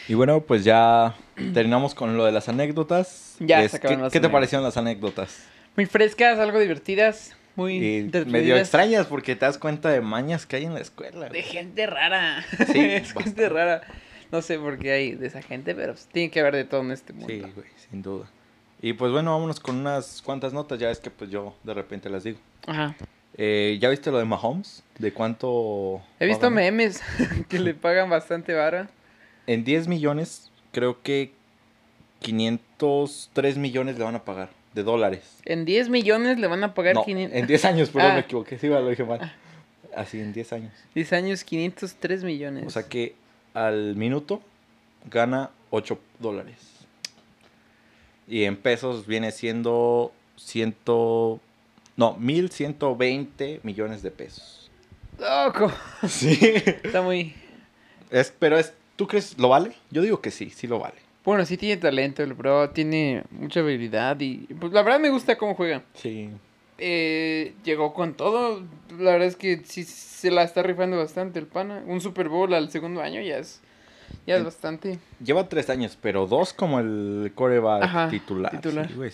Y bueno, pues ya terminamos con lo de las anécdotas. Ya Es- se ¿qué, las ¿Qué te parecieron las anécdotas? Muy frescas, algo divertidas. Muy medio extrañas porque te das cuenta de mañas que hay en la escuela. De gente rara. Sí, es gente rara. No sé por qué hay de esa gente, pero tiene que haber de todo en este mundo. Sí, güey, sin duda. Y pues bueno, vámonos con unas cuantas notas. Ya es que pues yo de repente las digo. Ajá. Eh, ¿Ya viste lo de Mahomes? ¿De cuánto? He visto ganar? memes que le pagan bastante vara. En 10 millones, creo que 503 millones le van a pagar de dólares. En 10 millones le van a pagar No, 500. en 10 años, perdón, Ah. me equivoqué. Sí, lo dije mal. Así, en 10 años. 10 años, 503 millones. O sea que al minuto gana 8 dólares. Y en pesos viene siendo 100, no, 1120 millones de pesos. ¡Loco! Sí. Está muy. Es, pero es, ¿tú crees lo vale? Yo digo que sí, sí lo vale. Bueno, sí tiene talento el bro, tiene mucha habilidad y pues la verdad me gusta cómo juega. Sí. Eh, llegó con todo, la verdad es que sí se la está rifando bastante el pana. Un Super Bowl al segundo año ya es, ya es Eh, bastante. Lleva tres años, pero dos como el coreback titular. titular. sí, güey,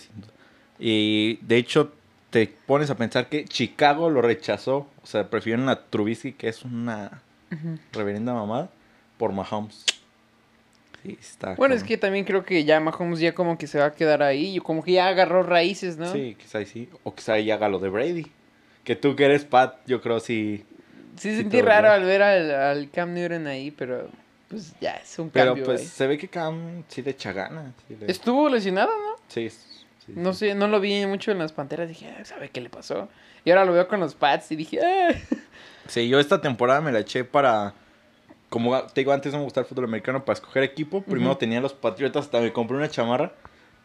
y de hecho, te pones a pensar que Chicago lo rechazó. O sea, prefirieron a Trubisky, que es una reverenda mamada, por Mahomes. Sí, está. Bueno, es que también creo que ya Mahomes ya como que se va a quedar ahí, como que ya agarró raíces, ¿no? Sí, quizá ahí sí. O quizá ahí haga lo de Brady. Que tú que eres Pat, yo creo sí. Sí, Sí, sentí raro bien. al ver al, al Cam Newton ahí, pero pues ya es un Pero cambio. pues ahí. se ve que Cam sí le echa ganas. sí le- Estuvo lesionado, ¿no? Sí, Sí, No sí. sé, no lo vi mucho en las Panteras. Dije, "Ah, ¿sabe qué le pasó? Y ahora lo veo con los Pats y dije, "Ah". Sí, yo esta temporada me la eché para. Como te digo, antes no me gustaba el fútbol americano para escoger equipo. Primero tenía los Patriotas, hasta me compré una chamarra.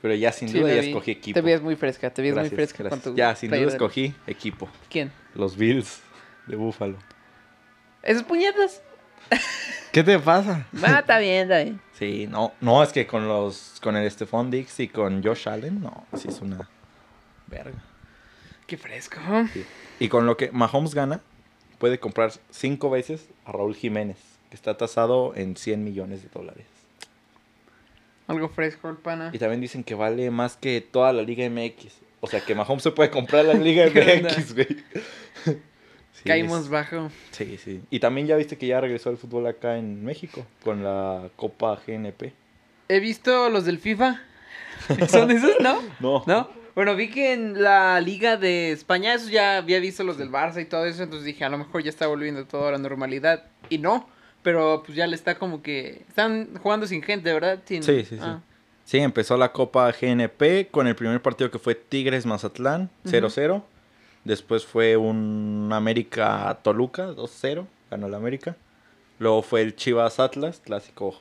Pero ya sin Sí, duda ya escogí equipo. Te veías muy fresca, te veías muy fresca gracias. con tu Ya, sin duda escogí equipo. ¿Quién? Los Bills de Búfalo. ¿Esos puñetas? ¿Qué te pasa? Ah, está bien, está bien. Sí, no, no, es que con los, con el Stephon Dix y con Josh Allen, no, sí es una verga. Qué fresco. Sí. Y con lo que Mahomes gana, puede comprar cinco veces a Raúl Jiménez, que está tasado en 100 millones de dólares. Algo fresco el pana. Y también dicen que vale más que toda la Liga MX. O sea, que Mahomes se puede comprar la Liga. MX, güey. Sí, Caímos es- bajo. Sí, sí. Y también ya viste que ya regresó el fútbol acá en México con la Copa GNP. He visto los del FIFA. ¿Son esos, no? No. ¿No? Bueno, vi que en la Liga de España, eso ya había visto los del Barça y todo eso, entonces dije, a lo mejor ya está volviendo todo a la normalidad. Y no, pero pues ya le está como que... Están jugando sin gente, ¿verdad? Sin- Sí, sí, sí. ah. Sí, empezó la Copa GNP con el primer partido que fue Tigres Mazatlán, 0-0. Después fue un América Toluca, 2-0, ganó el América. Luego fue el Chivas Atlas, clásico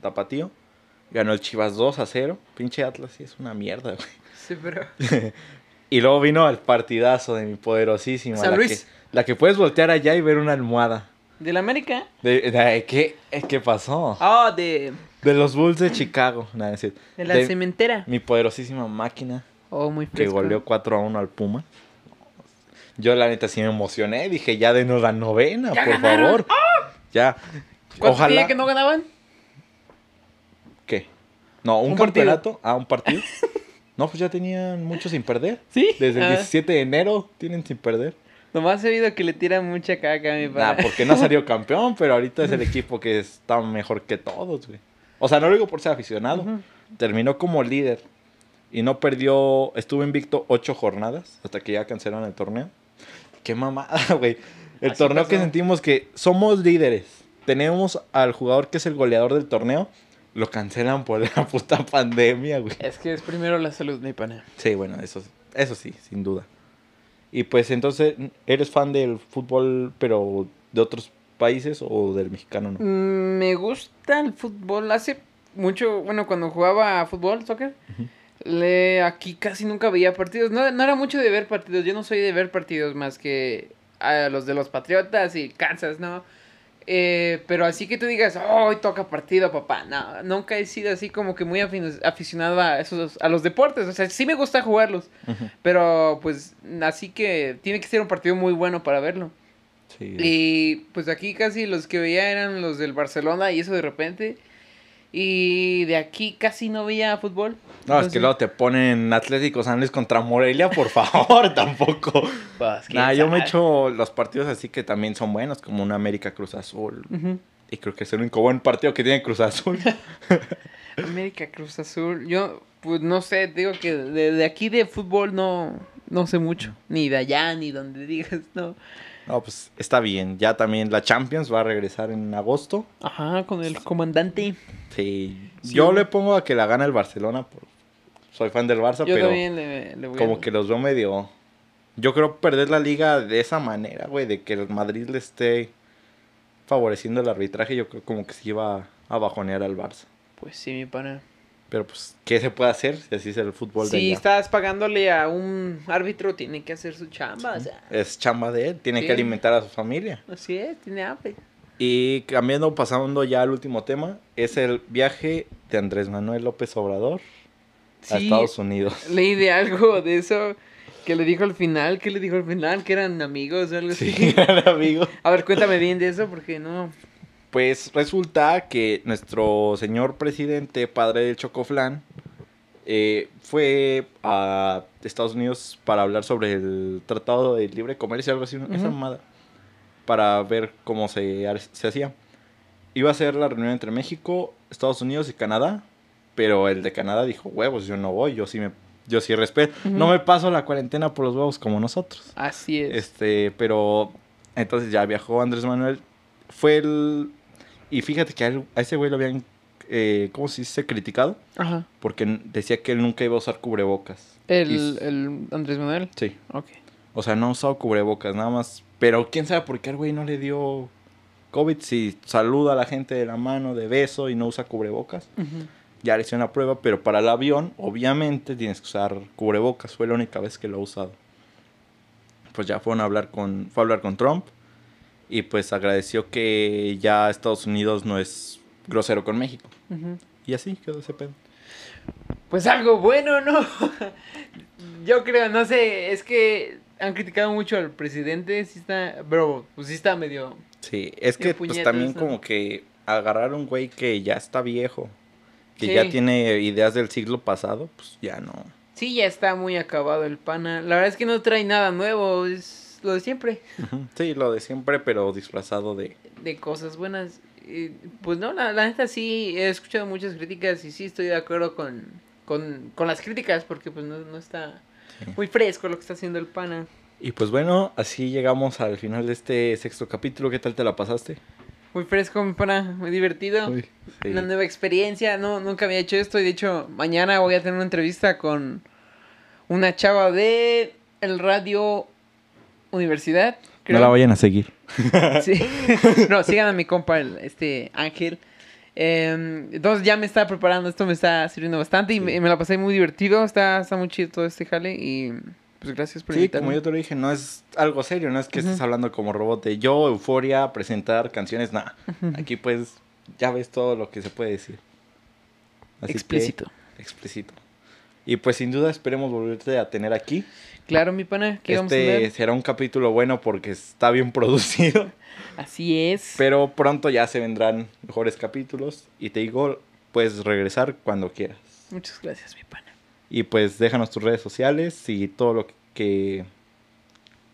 tapatío. Ganó el Chivas 2-0. Pinche Atlas, sí, es una mierda, güey. Sí, pero... Y luego vino el partidazo de mi poderosísima. San la Luis. Que, la que puedes voltear allá y ver una almohada. ¿Del América? De, de- ¿qué, ¿Qué pasó? Ah, de, De los Bulls de Chicago. Nada, decir, de la de cementera. mi poderosísima máquina. Oh, muy que fresco. goleó 4 a 1 al Puma. Yo la neta sí me emocioné, dije, ya denos la novena, ¡Ya por ganaron! favor. Ya. ¿Cuánto Ojalá. que no ganaban? ¿Qué? No, un, Un campeonato, ah, un partido. no, pues ya tenían mucho sin perder. ¿Sí? Desde el Ah. 17 de enero tienen sin perder. Nomás he oído que le tiran mucha caca a mi Nah, padre. porque no salió campeón, pero ahorita es el equipo que está mejor que todos, güey. O sea, no lo digo por ser aficionado. Terminó como líder y no perdió, estuvo invicto ocho jornadas hasta que ya cancelaron el torneo. Qué mamada, güey. El Así torneo que sentimos que somos líderes. Tenemos al jugador que es el goleador del torneo. Lo cancelan por la puta pandemia, güey. Es que es primero la salud, mi pana. Sí, bueno, eso, eso sí, sin duda. Y pues entonces, ¿eres fan del fútbol, pero de otros países o del mexicano no? Mm, Me gusta el fútbol. Hace mucho, bueno, cuando jugaba fútbol, soccer, le, aquí casi nunca veía partidos. No, no era mucho de ver partidos. Yo no soy de ver partidos más que a los de los Patriotas y Kansas, ¿no? Eh, pero así que tú digas, oh, hoy toca partido, papá. No, nunca he sido así como que muy aficionado a esos, a los deportes. O sea, sí me gusta jugarlos. Pero pues así que tiene que ser un partido muy bueno para verlo. Sí. Y pues aquí casi los que veía eran los del Barcelona y eso de repente. Y de aquí casi no veía fútbol. No, es que Entonces, luego te ponen Atlético San Luis contra Morelia, por favor, tampoco. pues, Nah, yo me echo los partidos así que también son buenos, como un América Cruz Azul. Y creo que es el único buen partido que tiene Cruz Azul. América Cruz Azul. Yo, pues no sé, digo que de, de aquí de fútbol no, no sé mucho. Ni de allá, ni donde digas, no. No, pues está bien. Ya también la Champions va a regresar en agosto. Ajá, con el comandante. Sí. Sí. Yo le pongo a que la gana el Barcelona. por- Soy fan del Barça, Yo pero también le, le voy a- como que los veo medio... Yo creo perder la liga de esa manera, güey, de que el Madrid le esté favoreciendo el arbitraje, yo creo como que sí iba a bajonear al Barça. Pues sí, mi pana. Pero pues, ¿qué se puede hacer si así es el fútbol de Si allá? estás pagándole a un árbitro, tiene que hacer su chamba. O sea, Es chamba de él, tiene Sí. que alimentar a su familia. así es, tiene hambre. Y cambiando, pasando ya al último tema, es el viaje de Andrés Manuel López Obrador a Sí, Estados Unidos. Leí de algo de eso que le dijo al final, que le dijo al final, que eran amigos o algo así. Sí, amigo. A ver, cuéntame bien de eso porque no. Pues resulta que nuestro señor presidente, padre del Chocoflán, eh, fue a Estados Unidos para hablar sobre el Tratado de Libre Comercio, algo así, esa Ujú. mamada, para ver cómo se, se hacía. Iba a ser la reunión entre México, Estados Unidos y Canadá, pero el de Canadá dijo, huevos, yo no voy, yo sí me... Yo sí respeto. No me paso la cuarentena por los huevos como nosotros. Así es. Este, pero entonces ya viajó Andrés Manuel. Fue el. Y fíjate que a, él- a ese güey lo habían eh, ¿cómo se dice? Criticado. Ajá. Porque decía que él nunca iba a usar cubrebocas. El, el Andrés Manuel. Sí. Ok. O sea, no ha usado cubrebocas, nada más. Pero quién sabe por qué al güey no le dio COVID. Si saluda a la gente de la mano, de beso y no usa cubrebocas. Ujú. Ya le hicieron la prueba, pero para el avión, obviamente, tienes que usar cubrebocas. Fue la única vez que lo ha usado. Pues ya fueron a hablar con, fue a hablar con Trump. Y pues agradeció que ya Estados Unidos no es grosero con México. Y así quedó ese pedo. Pues algo bueno, ¿no? Yo creo, no sé, es que han criticado mucho al presidente, sí está, bro, pues sí está medio... Sí, es que pues también como que agarrar a un güey que ya está viejo, que Sí. ya tiene ideas del siglo pasado, pues ya no. Sí, ya está muy acabado el pana. La verdad es que no trae nada nuevo, es lo de siempre, Sí, lo de siempre, pero disfrazado de... de cosas buenas. Pues no, la, la neta sí, he escuchado muchas críticas y sí estoy de acuerdo con, con, con las críticas porque pues no, no está Sí. muy fresco lo que está haciendo el pana. Y pues bueno, así llegamos al final de este sexto capítulo. ¿Qué tal te la pasaste? Muy fresco, mi pana, muy divertido. Uy, sí. Una nueva experiencia, no, nunca había hecho esto y de hecho mañana voy a tener una entrevista con una chava de el radio Universidad. No la vayan a seguir. Sí. no, sigan a mi compa, el- este Ángel. Em, entonces ya me está preparando, esto me está sirviendo bastante y, Sí. me, me la pasé muy divertido, está, está muy chido todo este jale y pues gracias por Sí, invitarme. como yo te lo dije, no es algo serio, no es que estés hablando como robot de yo, euforia, presentar canciones, nada. Aquí pues ya ves todo lo que se puede decir. Así que- Explícito. explícito. Y pues sin duda esperemos volverte a tener aquí. Claro, mi pana, ¿qué vamos a Este será un capítulo bueno porque está bien producido. Así es. Pero pronto ya se vendrán mejores capítulos. Y te digo, puedes regresar cuando quieras. Muchas gracias, mi pana. Y pues déjanos tus redes sociales y todo lo que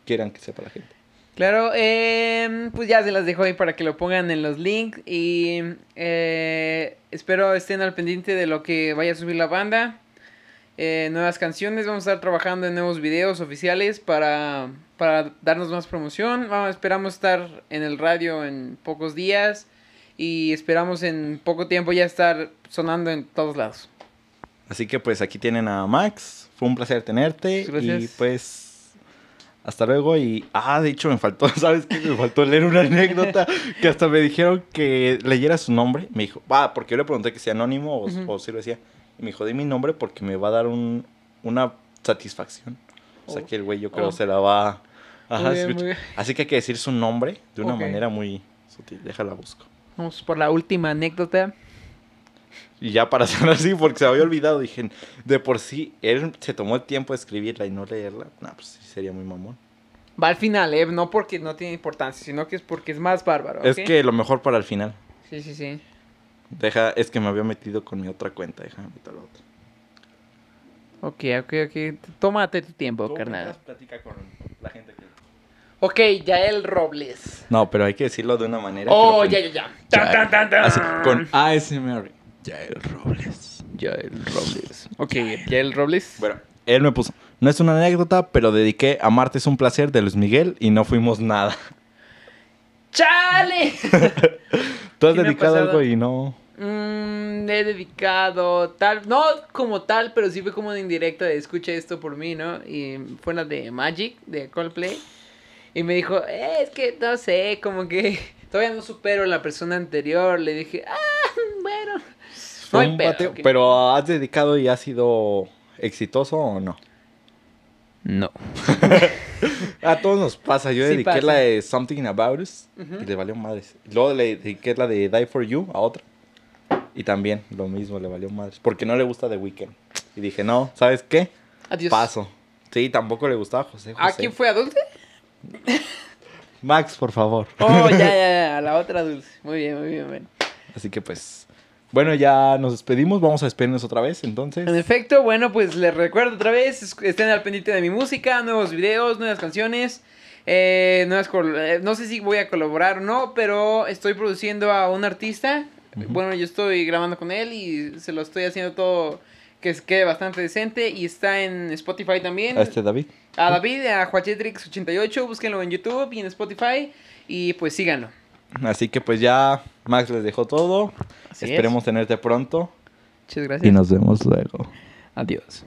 quieran que sepa la gente. Claro, em, pues ya se las dejo ahí para que lo pongan en los links y eh, espero estén al pendiente de lo que vaya a subir la banda. Eh, nuevas canciones, vamos a estar trabajando en nuevos videos oficiales para, para darnos más promoción. Vamos, esperamos estar en el radio en pocos días y esperamos en poco tiempo ya estar sonando en todos lados. Así que pues aquí tienen a Max. Fue un placer tenerte. Gracias. Y pues hasta luego. Y ah, de hecho me faltó, ¿sabes qué? Me faltó leer una anécdota que hasta me dijeron que leyera su nombre. Me dijo, va, porque yo le pregunté que sea anónimo o, Ujú. o si lo decía. Y me dijo, di mi nombre porque me va a dar un, una satisfacción. O sea Oh. que el güey yo creo Oh. se la va Ajá, bien. Así que hay que decir su nombre de una manera muy sutil. Déjala busco. Vamos por la última anécdota. Y ya para hacerlo así, porque se había olvidado, dije, de por sí, él se tomó el tiempo de escribirla y no leerla. No, pues sí sería muy mamón. Va al final, ¿eh? No porque no tiene importancia, sino que es porque es más bárbaro. Es ¿ok? que lo mejor para el final. Sí, sí, sí. Deja, es que me había metido con mi otra cuenta, déjame meter la otra. Ok, ok, ok. Tómate tu tiempo, Tú carnal. platica con la gente que... Ok, Yael Robles. No, pero hay que decirlo de una manera. Oh, que lo ya, ya, ya. Tan, tan, tan, tan. Así, con ASMR. Yael Robles. Yael Robles. Ok, Yael Robles. Bueno, él me puso, no es una anécdota, pero dediqué a Marte es un placer de Luis Miguel y no fuimos nada. ¡Chale! Tú has dedicado algo y no... Mm, he dedicado tal, no como tal, pero sí fue como de indirecta de escucha esto por mí, ¿no? Y fue la de Magic, de Coldplay. Y me dijo, eh, es que no sé, como que todavía no supero la persona anterior. Le dije, ah, bueno. No hay pedo, bateo. Pero ¿has dedicado y ha sido exitoso o no? No. A todos nos pasa. Yo Sí dediqué pasa. la de Something About Us y le valió madres. Luego le dediqué la de Die For You a otra. Y también lo mismo, le valió madres. Porque no le gusta The Weeknd. Y dije, no, ¿sabes qué? Adiós. Paso. Sí, tampoco le gustaba a José José. ¿A quién fue a Dulce? Max, por favor. Oh, ya, ya, ya, a la otra Dulce. Muy bien, muy bien, muy bien. Así que pues, bueno, ya nos despedimos. Vamos a despedirnos otra vez, entonces. En efecto, bueno, pues les recuerdo otra vez, es- estén al pendiente de mi música, nuevos videos, nuevas canciones, eh, nuevas eh, no sé si voy a colaborar o no, pero estoy produciendo a un artista, bueno, yo estoy grabando con él y se lo estoy haciendo todo que se quede bastante decente y está en Spotify también. A este David. A David, a Juachetrix88, búsquenlo en YouTube y en Spotify y pues síganlo. Así que pues ya Max les dejó todo. Así es. Esperemos tenerte pronto Muchas gracias. y nos vemos luego. Adiós.